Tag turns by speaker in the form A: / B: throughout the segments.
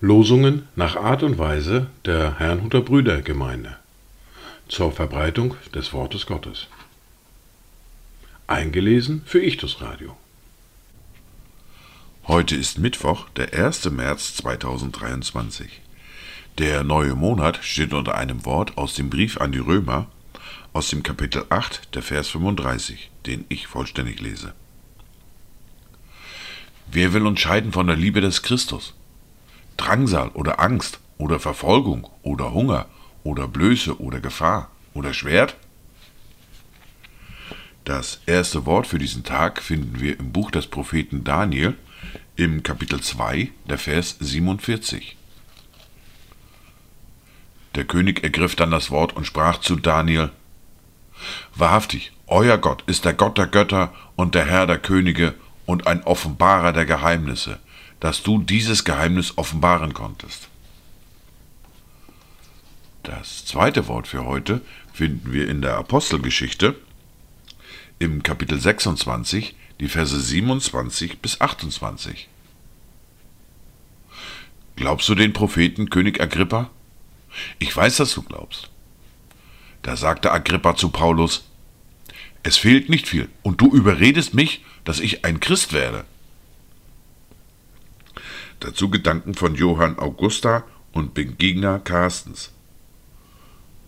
A: Losungen nach Art und Weise der Herrnhuter Brüdergemeinde zur Verbreitung des Wortes Gottes. Eingelesen für Ichtus Radio.
B: Heute ist Mittwoch, der 1. März 2023. Der neue Monat steht unter einem Wort aus dem Brief an die Römer, aus dem Kapitel 8, der Vers 35, den ich vollständig lese. Wer will uns scheiden von der Liebe des Christus? Drangsal oder Angst oder Verfolgung oder Hunger oder Blöße oder Gefahr oder Schwert? Das erste Wort für diesen Tag finden wir im Buch des Propheten Daniel, im Kapitel 2, der Vers 47. Der König ergriff dann das Wort und sprach zu Daniel, Wahrhaftig, euer Gott ist der Gott der Götter und der Herr der Könige und ein Offenbarer der Geheimnisse, dass du dieses Geheimnis offenbaren konntest. Das zweite Wort für heute finden wir in der Apostelgeschichte im Kapitel 26, die Verse 27 bis 28. Glaubst du den Propheten König Agrippa? Ich weiß, dass du glaubst. Da sagte Agrippa zu Paulus, es fehlt nicht viel, und du überredest mich, dass ich ein Christ werde. Dazu Gedanken von Johann Augusta und Begegner Carstens.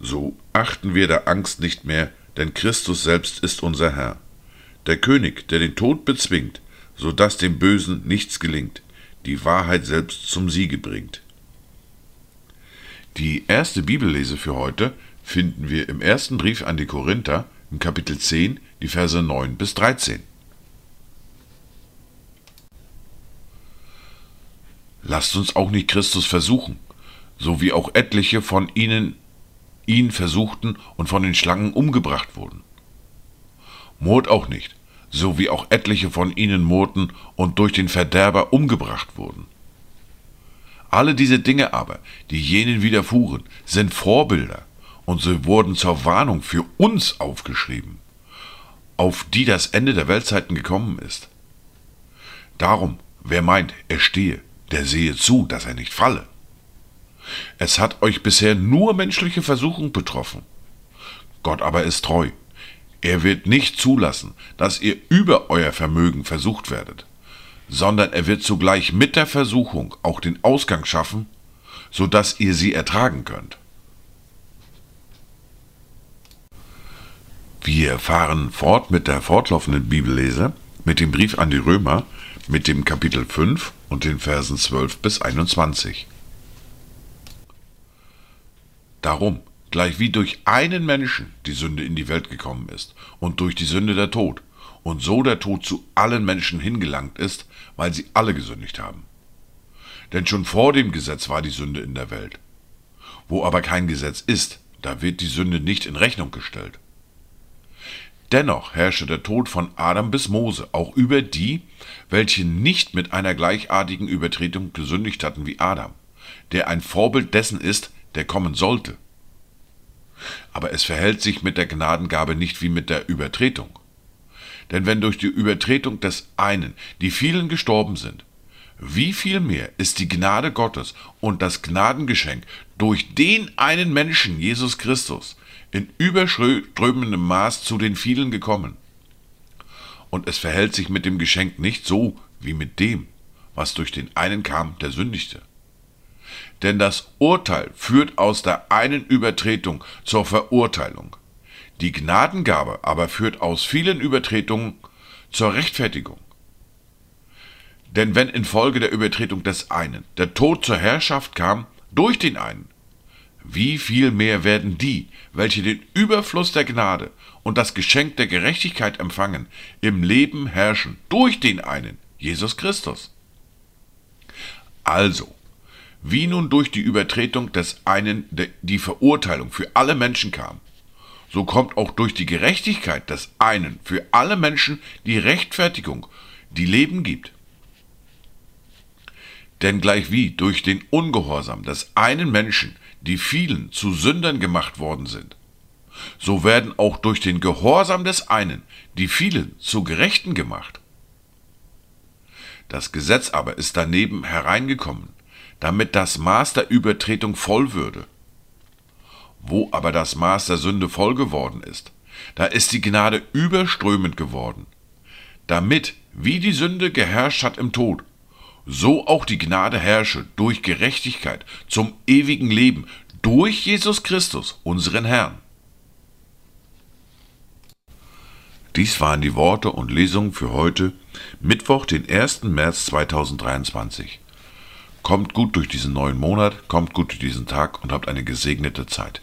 B: So achten wir der Angst nicht mehr, denn Christus selbst ist unser Herr der König, der den Tod bezwingt, so dass dem Bösen nichts gelingt, die Wahrheit selbst zum Siege bringt. Die erste Bibellese für heute finden wir im ersten Brief an die Korinther, im Kapitel 10, die Verse 9 bis 13. Lasst uns auch nicht Christus versuchen, so wie auch etliche von ihnen ihn versuchten und von den Schlangen umgebracht wurden. Mord auch nicht, so wie auch etliche von ihnen murrten und durch den Verderber umgebracht wurden. Alle diese Dinge aber, die jenen widerfuhren, sind Vorbilder, und sie wurden zur Warnung für uns aufgeschrieben, auf die das Ende der Weltzeiten gekommen ist. Darum, wer meint, er stehe, der sehe zu, dass er nicht falle. Es hat euch bisher nur menschliche Versuchung betroffen. Gott aber ist treu, er wird nicht zulassen, dass ihr über euer Vermögen versucht werdet, sondern er wird zugleich mit der Versuchung auch den Ausgang schaffen, so dass ihr sie ertragen könnt. Wir fahren fort mit der fortlaufenden Bibellese, mit dem Brief an die Römer, mit dem Kapitel 5 und den Versen 12 bis 21. Darum, gleich wie durch einen Menschen die Sünde in die Welt gekommen ist und durch die Sünde der Tod, und so der Tod zu allen Menschen hingelangt ist, weil sie alle gesündigt haben. Denn schon vor dem Gesetz war die Sünde in der Welt. Wo aber kein Gesetz ist, da wird die Sünde nicht in Rechnung gestellt. Dennoch herrsche der Tod von Adam bis Mose auch über die, welche nicht mit einer gleichartigen Übertretung gesündigt hatten wie Adam, der ein Vorbild dessen ist, der kommen sollte. Aber es verhält sich mit der Gnadengabe nicht wie mit der Übertretung. Denn wenn durch die Übertretung des einen die vielen gestorben sind, wie viel mehr ist die Gnade Gottes und das Gnadengeschenk durch den einen Menschen, Jesus Christus, in überströmendem Maß zu den vielen gekommen? Und es verhält sich mit dem Geschenk nicht so wie mit dem, was durch den einen kam, der sündigte. Denn das Urteil führt aus der einen Übertretung zur Verurteilung. Die Gnadengabe aber führt aus vielen Übertretungen zur Rechtfertigung. Denn wenn infolge der Übertretung des einen der Tod zur Herrschaft kam durch den einen, wie viel mehr werden die, welche den Überfluss der Gnade und das Geschenk der Gerechtigkeit empfangen, im Leben herrschen durch den einen, Jesus Christus. Also, wie nun durch die Übertretung des einen die Verurteilung für alle Menschen kam, so kommt auch durch die Gerechtigkeit des einen für alle Menschen die Rechtfertigung, die Leben gibt. Denn gleichwie durch den Ungehorsam des einen Menschen die vielen zu Sündern gemacht worden sind, so werden auch durch den Gehorsam des einen die vielen zu Gerechten gemacht. Das Gesetz aber ist daneben hereingekommen, damit das Maß der Übertretung voll würde. Wo aber das Maß der Sünde voll geworden ist, da ist die Gnade überströmend geworden, damit, wie die Sünde geherrscht hat im Tod, so auch die Gnade herrsche durch Gerechtigkeit zum ewigen Leben durch Jesus Christus, unseren Herrn. Dies waren die Worte und Lesungen für heute, Mittwoch, den 1. März 2023. Kommt gut durch diesen neuen Monat, kommt gut durch diesen Tag und habt eine gesegnete Zeit.